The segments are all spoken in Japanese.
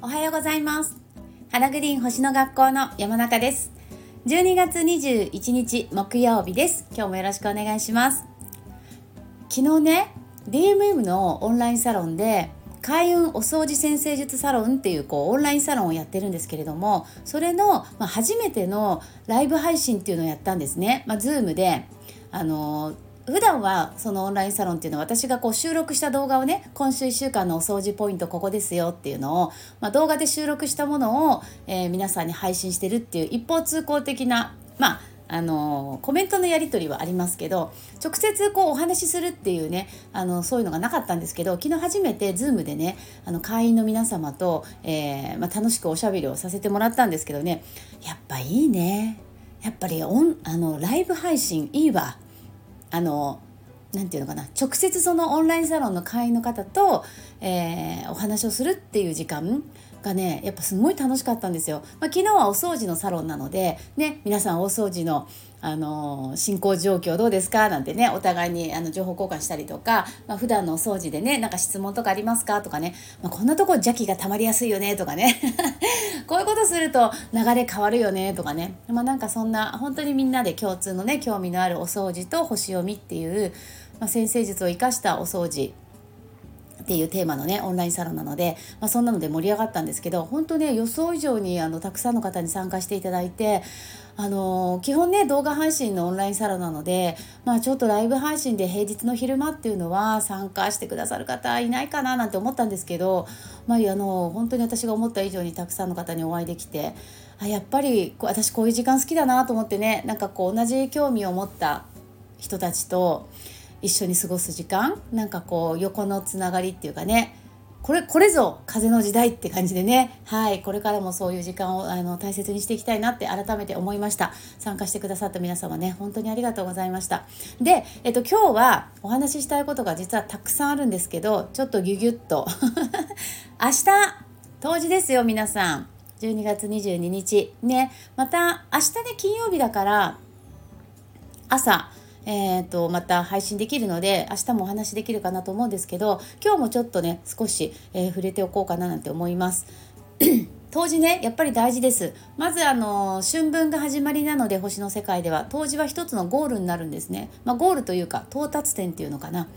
おはようございます。花グリーン星の学校の山中です。12月21日木曜日です。今日もよろしくお願いします。昨日ね DMM のオンラインサロンで開運お掃除先生術サロンっていうこうオンラインサロンをやってるんですけれどもそれの、まあ、初めてのライブ配信っていうのをやったんですね。まあ、Zoom であの普段はそのオンラインサロンっていうのは私がこう収録した動画をね今週1週間のお掃除ポイントここですよっていうのを、まあ、動画で収録したものを、えー、皆さんに配信してるっていう一方通行的なまああのコメントのやり取りはありますけど直接こうお話しするっていうねあのそういうのがなかったんですけど昨日初めて Zoom でねあの会員の皆様と、えー、まあ、楽しくおしゃべりをさせてもらったんですけどねやっぱいいね。やっぱりオンあのライブ配信いいわ。あの何て言うのかな直接そのオンラインサロンの会員の方と、えー、お話をするっていう時間がねやっぱすごい楽しかったんですよ。まあ、昨日はお掃除のサロンなのでね皆さん大掃除のあの進行状況どうですか？なんてねお互いにあの情報交換したりとか、まあ、普段のお掃除でねなんか質問とかありますか？とかね、まあ、こんなとこ邪気が溜まりやすいよね？とかね。こういうことすると流れ変わるよね？とかね。まあなんかそんな本当にみんなで共通のね興味のあるお掃除と星読みっていう、まあ、先生術を生かしたお掃除っていうテーマのねオンラインサロンなので、まあ、そんなので盛り上がったんですけど本当ね予想以上にあのたくさんの方に参加していただいてあの基本ね動画配信のオンラインサロンなので、まあ、ちょっとライブ配信で平日の昼間っていうのは参加してくださる方いないかななんて思ったんですけど、まあ、あの本当に私が思った以上にたくさんの方にお会いできてあやっぱり私こういう時間好きだなと思ってねなんかこう同じ興味を持った人たちと一緒に過ごす時間なんかこう横のつながりっていうかねこれこれぞ風の時代って感じでねはいこれからもそういう時間をあの大切にしていきたいなって改めて思いました。参加してくださった皆様ね本当にありがとうございました。で、えっと、今日はお話ししたいことが実はたくさんあるんですけどちょっとギュギュッと。明日冬至ですよ皆さん。12月22日。ねまた明日ね金曜日だから朝えーと、また配信できるので明日もお話できるかなと思うんですけど今日もちょっとね少し、えー、触れておこうかななんて思います。冬至ねやっぱり大事です。まずあの春分が始まりなので星の世界では冬至は一つのゴールになるんですね、まあ、ゴールというか到達点っていうのかな。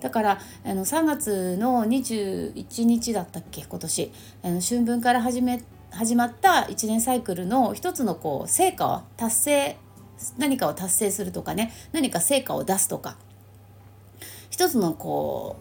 だからあの3月の21日だったっけ今年。あの春分から始め始まった1年サイクルの一つのこう成果を達成何かを達成するとかね何か成果を出すとか。一つのこ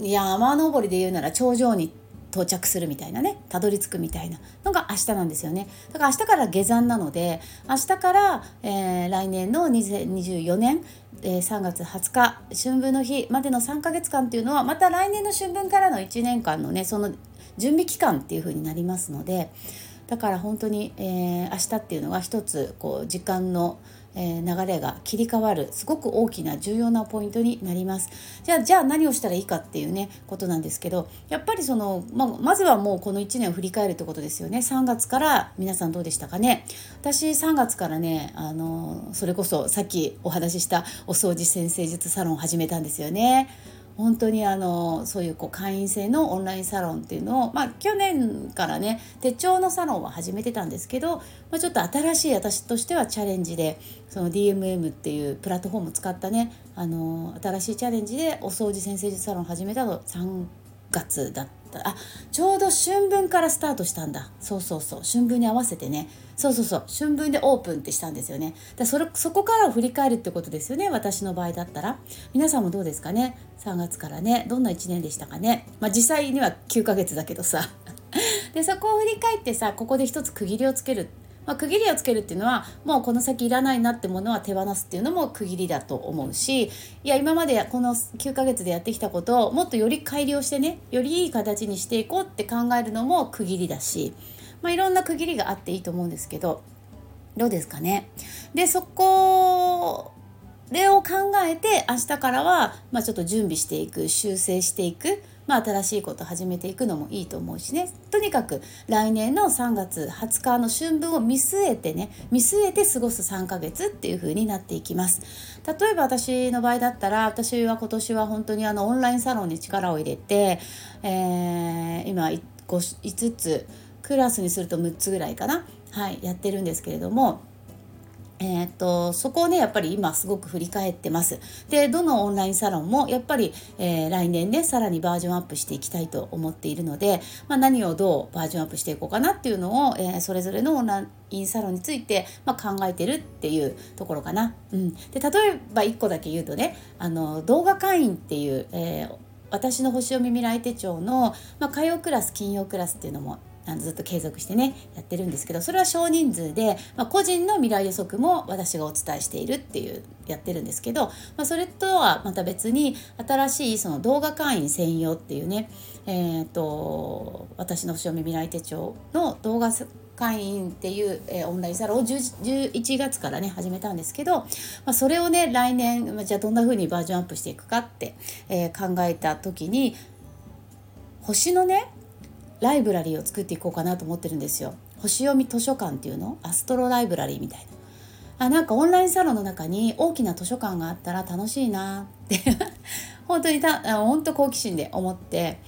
う山登りで言うなら頂上に到着するみたいなねたどり着くみたいなのが明日なんですよね。だから明日から下山なので明日から、えー、来年の2024年、えー、3月20日春分の日までの3ヶ月間っていうのはまた来年の春分からの1年間のねその準備期間っていう風になりますのでだから本当に、えー、明日っていうのは一つこう時間の、えー、流れが切り替わるすごく大きな重要なポイントになります。じゃあじゃあ何をしたらいいかっていうねことなんですけどやっぱりその、ままずはもうこの1年を振り返るってことですよね。3月から皆さんどうでしたかね。私3月からねあのそれこそさっきお話ししたお掃除先生術サロンを始めたんですよね。本当にあのそういうこう会員制のオンラインサロンっていうのを、まあ、去年からね手帳のサロンは始めてたんですけど、まあ、ちょっと新しい私としてはチャレンジでその DMM っていうプラットフォームを使ったねあの新しいチャレンジでお掃除先生術サロン始めたの3月だったあちょうど春分からスタートしたんだ。そうそうそう。春分に合わせてね。そうそうそう。春分でオープンってしたんですよね。だそれそこからを振り返るってことですよね。私の場合だったら。皆さんもどうですかね。3月からね。どんな1年でしたかね。まあ実際には9ヶ月だけどさ。でそこを振り返ってさここで一つ区切りをつける。まあ、区切りをつけるっていうのはもうこの先いらないなってものは手放すっていうのも区切りだと思うしいや今までこの9ヶ月でやってきたことをもっとより改良してねよりいい形にしていこうって考えるのも区切りだし、まあ、いろんな区切りがあっていいと思うんですけどどうですかね。でそこれを考えて明日からは、まあ、ちょっと準備していく修正していくまあ、新しいこと始めていくのもいいと思うしね。とにかく来年の3月20日の春分を見据えてね見据えて過ごす3ヶ月っていう風になっていきます。例えば私の場合だったら私は今年は本当にあのオンラインサロンに力を入れて、えー、今 5, 5つクラスにすると6つぐらいかなはいやってるんですけれどもえー、とそこをねやっぱり今すごく振り返ってます。でどのオンラインサロンもやっぱり、えー、来年ねさらにバージョンアップしていきたいと思っているので、まあ、何をどうバージョンアップしていこうかなっていうのを、えー、それぞれのオンラインサロンについて、まあ、考えてるっていうところかな。うん、で例えば1個だけ言うとねあの動画会員っていう、えー私の星読み未来手帳の、まあ、火曜クラス金曜クラスっていうのもあのずっと継続してねやってるんですけどそれは少人数で、まあ、個人の未来予測も私がお伝えしているっていうやってるんですけど、まあ、それとはまた別に新しいその動画会員専用っていうね、えーと、私の星読み未来手帳の動画会員っていう、えー、オンラインサロンを11月からね始めたんですけど、まあ、それをね来年じゃあどんな風にバージョンアップしていくかって、えー、考えた時に星のねライブラリーを作っていこうかなと思ってるんですよ。星読み図書館っていうの？アストロライブラリーみたいな。あなんかオンラインサロンの中に大きな図書館があったら楽しいなって。本当にた本当好奇心で思って。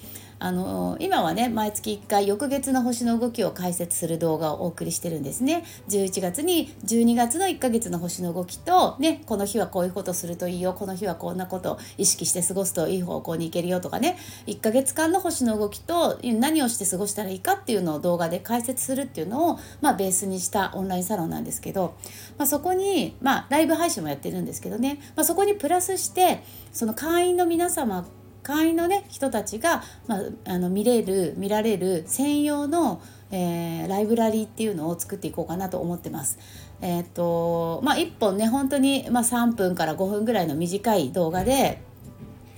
あの今はね毎月1回翌月の星の動きを解説する動画をお送りしてるんですね。11月に12月の1ヶ月の星の動きとねこの日はこういうことするといいよこの日はこんなこと意識して過ごすといい方向に行けるよとかね。1ヶ月間の星の動きと何をして過ごしたらいいかっていうのを動画で解説するっていうのを、まあ、ベースにしたオンラインサロンなんですけど、まあ、そこに、まあ、ライブ配信もやってるんですけどね、まあ、そこにプラスしてその会員の皆様会員のね人たちが、まあ、あの見れる見られる専用の、えー、ライブラリーっていうのを作っていこうかなと思ってます。えー、っとまあ1本ね本当に、まあ、3分から5分ぐらいの短い動画で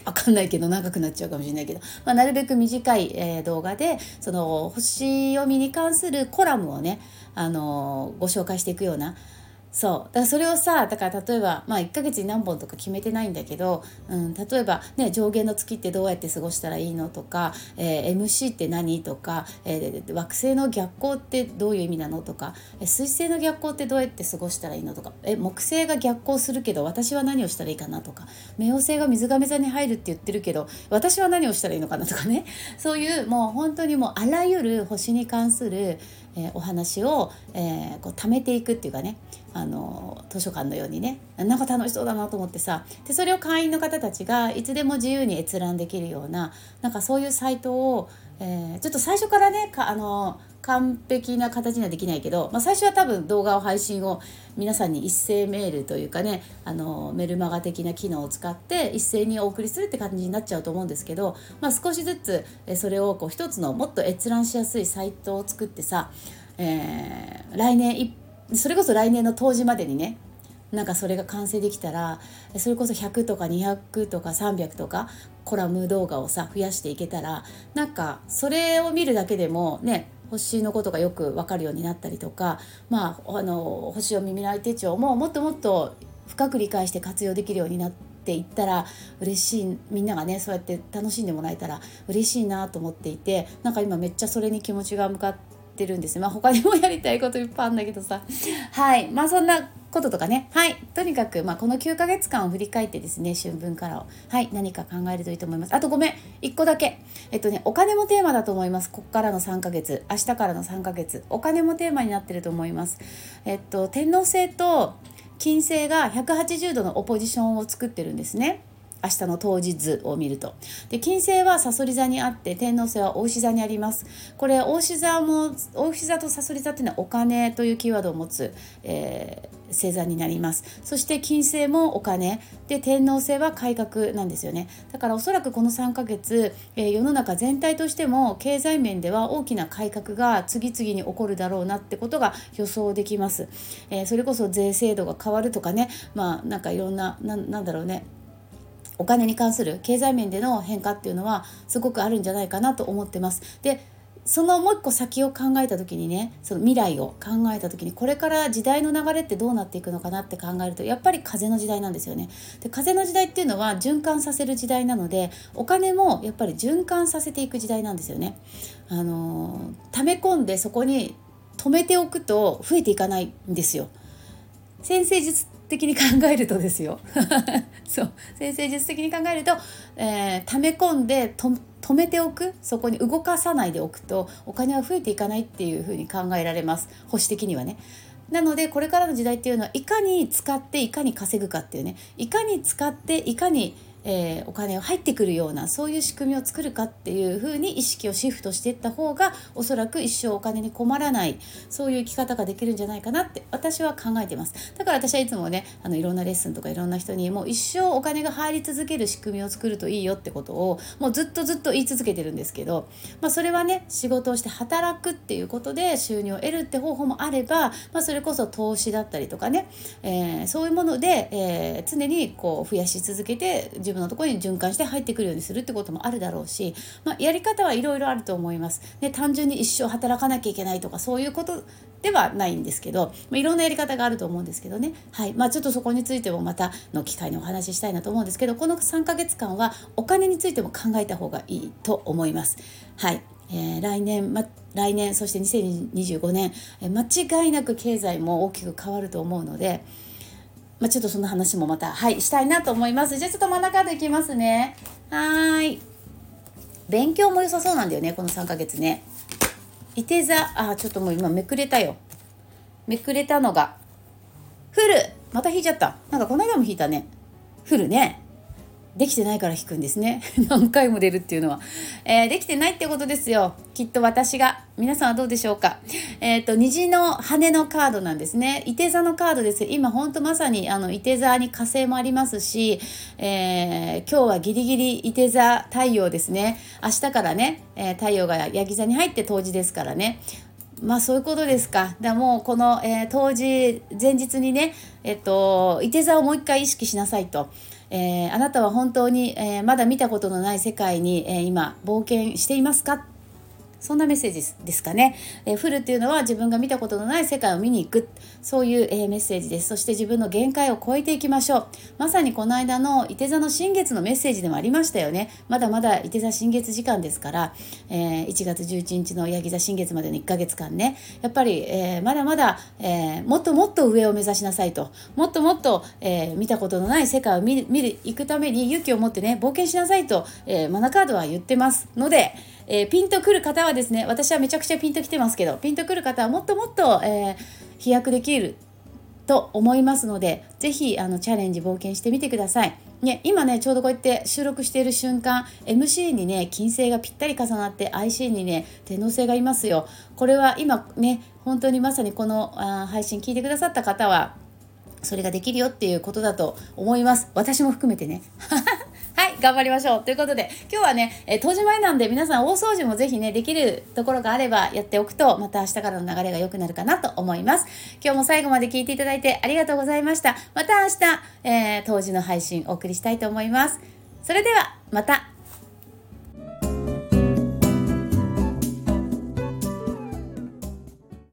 わかんないけど長くなっちゃうかもしれないけど、まあ、なるべく短い、えー、動画でその星読みに関するコラムをね、あのー、ご紹介していくようなそう。だからそれをさだから例えば、まあ、1ヶ月に何本とか決めてないんだけど、うん、例えば、ね、上限の月ってどうやって過ごしたらいいのとか、えー、MC って何とか、えー、惑星の逆行ってどういう意味なのとか、えー、水星の逆行ってどうやって過ごしたらいいのとか、え木星が逆行するけど私は何をしたらいいかなとか冥王星が水亀座に入るって言ってるけど私は何をしたらいいのかなとかね。そういうもう本当にもうあらゆる星に関する、えー、お話を、えー、こう貯めていくっていうかねあの図書館のようにねなんか楽しそうだなと思ってさでそれを会員の方たちがいつでも自由に閲覧できるようななんかそういうサイトを、えー、ちょっと最初からねかあの完璧な形にはできないけど、まあ、最初は多分動画を配信を皆さんに一斉メールというかねあのメルマガ的な機能を使って一斉にお送りするって感じになっちゃうと思うんですけど、まあ、少しずつそれをこう一つのもっと閲覧しやすいサイトを作ってさ、えー、来年それこそ来年の冬至までにねなんかそれが完成できたらそれこそ100とか200とか300とかコラム動画をさ増やしていけたらなんかそれを見るだけでもね星のことがよく分かるようになったりとか、まあ、あの星読み未来手帳ももっともっと深く理解して活用できるようになっていったら嬉しいみんながねそうやって楽しんでもらえたら嬉しいなと思っていてなんか今めっちゃそれに気持ちが向かっててるんです。まあ他にもやりたいこといっぱいあるんだけどさ。はい。まあそんなこととかね。はい。とにかく、まあ、この9ヶ月間を振り返ってですね春分からを。はい。何か考えるといいと思います。あとごめん。1個だけ。えっとねお金もテーマだと思います。こっからの3ヶ月。明日からの3ヶ月。お金もテーマになってると思います。えっと天王星と金星が180度のオポジションを作ってるんですね。明日の当日を見ると。で金星はさそり座にあって天王星は牡牛座にあります。これ牡牛座も牡牛座とさそり座っていうのはお金というキーワードを持つ、えー星座になります。そして金星もお金。で天王星は改革なんですよね。だからおそらくこの3ヶ月、えー、世の中全体としても経済面では大きな改革が次々に起こるだろうなってことが予想できます、えー、それこそ税制度が変わるとかね。まあなんかいろんななんだろうね。お金に関する経済面での変化っていうのはすごくあるんじゃないかなと思ってます。でそのもう一個先を考えた時にねその未来を考えた時にこれから時代の流れってどうなっていくのかなって考えるとやっぱり風の時代なんですよね。で風の時代っていうのは循環させる時代なのでお金もやっぱり循環させていく時代なんですよね。あの溜め込んでそこに止めておくと増えていかないんですよ。先生術的に考えるとですよ。そう。先生術的に考えると、えー、溜め込んでと止めておく。そこに動かさないでおくとお金は増えていかないっていうふうに考えられます。保守的にはね。なのでこれからの時代っていうのはいかに使っていかに稼ぐかっていうね。いかに使っていかにえー、お金が入ってくるようなそういう仕組みを作るかっていうふうに意識をシフトしていった方がおそらく一生お金に困らないそういう生き方ができるんじゃないかなって私は考えてます。だから私はいつもねあのいろんなレッスンとかいろんな人にもう一生お金が入り続ける仕組みを作るといいよってことをもうずっとずっと言い続けてるんですけど、まあ、それはね仕事をして働くっていうことで収入を得るって方法もあれば、まあ、それこそ投資だったりとかね、えー、そういうもので、えー、常にこう増やし続けて自自分のところに循環して入ってくるようにするってこともあるだろうし、まあ、やり方はいろいろあると思います。で単純に一生働かなきゃいけないとかそういうことではないんですけど、まあ、いろんなやり方があると思うんですけどね、はいまあ、ちょっとそこについてもまたの機会にお話ししたいなと思うんですけどこの3ヶ月間はお金についても考えた方がいいと思います。はいえー、来年、ま、来年そして2025年、え、間違いなく経済も大きく変わると思うので、まあ、ちょっとその話もまた、はい、したいなと思います。じゃあちょっと真ん中でいきますね。はい。勉強も良さそうなんだよね、この3ヶ月ね。いて座、あ、ちょっともう今めくれたよ。めくれたのが、フルまた引いちゃった。なんかこの間も引いたね。フルね。できてないから引くんですね。何回も出るっていうのは、えー、できてないってことですよ。きっと私が。皆さんはどうでしょうか。えっ、ー、と虹の羽のカードなんですね。いて座のカードです。今ほんとまさにあのいて座に火星もありますし、えー、今日はギリギリいて座太陽ですね。明日からね、え太陽がヤギ座に入って冬至ですからね。まあそういうことですか。でもうこの、えー、当時前日にね、えっと、いて座をもう一回意識しなさいと。えー、あなたは本当に、えー、まだ見たことのない世界に、え、今冒険していますか？そんなメッセージですかね。えー、フルっていうのは自分が見たことのない世界を見に行く。そういう、えー、メッセージです。そして自分の限界を超えていきましょう。まさにこの間の伊手座の新月のメッセージでもありましたよね。まだまだ伊手座新月時間ですから、えー、1月11日のヤギ座新月までの1ヶ月間ね、やっぱり、えー、まだまだ、えー、もっともっと上を目指しなさいと。もっともっと、えー、見たことのない世界を見る、見る、行くために勇気を持ってね、冒険しなさいと、え、マナカードは言ってますので、えー、ピンとくる方はですね私はめちゃくちゃピンときてますけどピンとくる方はもっともっと、えー、飛躍できると思いますので是非あのチャレンジ冒険してみてください。ね、今ねちょうどこうやって収録している瞬間 MC にね金星がぴったり重なって IC にね天王星がいますよ。これは今ね本当にまさにこのあ配信聞いてくださった方はそれができるよっていうことだと思います。私も含めてね。頑張りましょう。ということで今日はね、えー、当時前なんで皆さん大掃除もぜひねできるところがあればやっておくとまた明日からの流れが良くなるかなと思います。今日も最後まで聞いていただいてありがとうございました。また明日、えー、当時の配信お送りしたいと思います。それではまた。